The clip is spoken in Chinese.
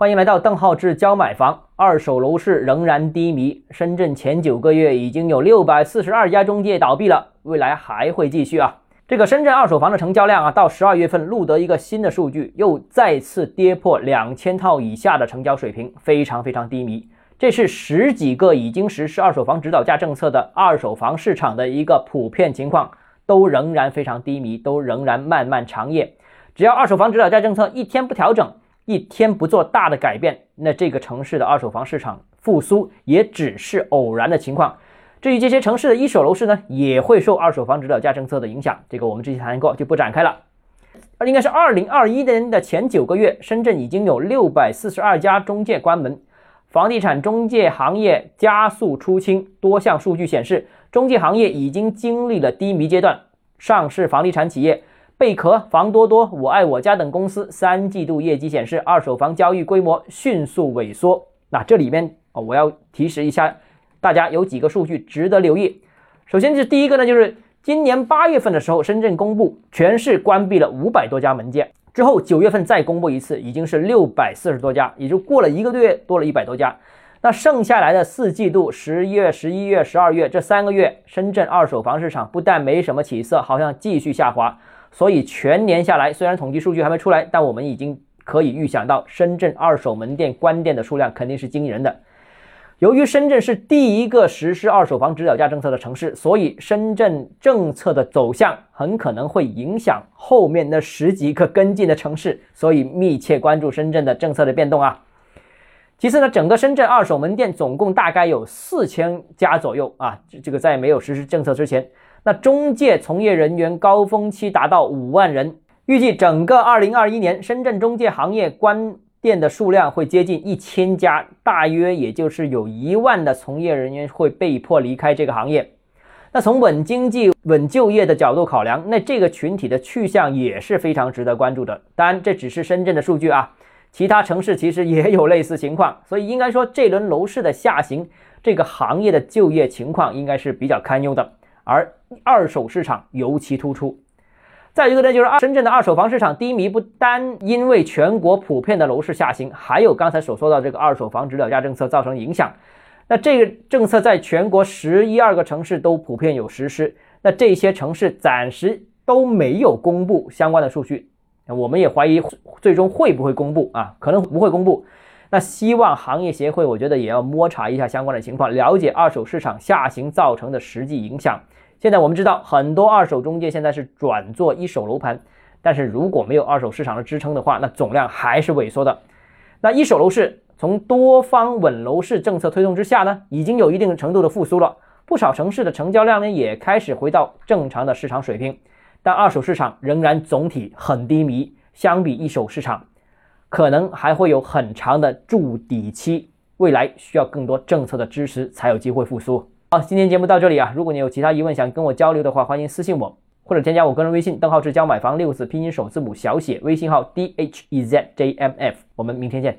欢迎来到邓浩志教买房。二手楼市仍然低迷，深圳前九个月已经有六百四十二家中介倒闭了，未来还会继续啊。这个深圳二手房的成交量啊，到十二月份录得一个新的数据，又再次跌破两千套以下的成交水平，非常非常低迷。这是十几个已经实施二手房指导价政策的二手房市场的一个普遍情况，都仍然非常低迷，都仍然漫漫长夜。只要二手房指导价政策一天不调整，一天不做大的改变，那这个城市的二手房市场复苏也只是偶然的情况。至于这些城市的一手楼市呢，也会受二手房指导价政策的影响。这个我们之前谈过，就不展开了。而应该是二零二一年的前九个月，深圳已经有六百四十二家中介关门，房地产中介行业加速出清。多项数据显示，中介行业已经经历了低迷阶段。上市房地产企业。贝壳、房多多、我爱我家等公司三季度业绩显示，二手房交易规模迅速萎缩。那这里面啊，我要提示一下大家，有几个数据值得留意。首先是第一个呢，就是今年八月份的时候，深圳公布全市关闭了五百多家门店，之后九月份再公布一次，已经是六百四十多家，也就过了一个多月，多了一百多家。那剩下来的四季度，十一月、十一月、十二月这三个月，深圳二手房市场不但没什么起色，好像继续下滑。所以全年下来，虽然统计数据还没出来，但我们已经可以预想到，深圳二手门店关店的数量肯定是惊人的。由于深圳是第一个实施二手房指导价政策的城市，所以深圳政策的走向很可能会影响后面那十几个跟进的城市，所以密切关注深圳的政策的变动啊。其次呢，整个深圳二手门店总共大概有四千家左右啊，这个在没有实施政策之前。那中介从业人员高峰期达到五万人，预计整个二零二一年深圳中介行业关店的数量会接近一千家，大约也就是有一万的从业人员会被迫离开这个行业。那从稳经济、稳就业的角度考量，那这个群体的去向也是非常值得关注的。当然，这只是深圳的数据啊，其他城市其实也有类似情况，所以应该说这轮楼市的下行，这个行业的就业情况应该是比较堪忧的。而二手市场尤其突出。再一个呢，就是二深圳的二手房市场低迷，不单因为全国普遍的楼市下行，还有刚才所说的这个二手房指导价政策造成影响。那这个政策在全国十一二个城市都普遍有实施，那这些城市暂时都没有公布相关的数据，我们也怀疑最终会不会公布啊？可能不会公布。那希望行业协会，我觉得也要摸查一下相关的情况，了解二手市场下行造成的实际影响。现在我们知道，很多二手中介现在是转做一手楼盘，但是如果没有二手市场的支撑的话，那总量还是萎缩的。那一手楼市从多方稳楼市政策推动之下呢，已经有一定程度的复苏了，不少城市的成交量呢也开始回到正常的市场水平，但二手市场仍然总体很低迷，相比一手市场。可能还会有很长的筑底期，未来需要更多政策的支持才有机会复苏。好，今天节目到这里啊，如果你有其他疑问想跟我交流的话，欢迎私信我或者添加我个人微信邓浩志教买房六个字拼音首字母小写，微信号 d h e z j m f，我们明天见。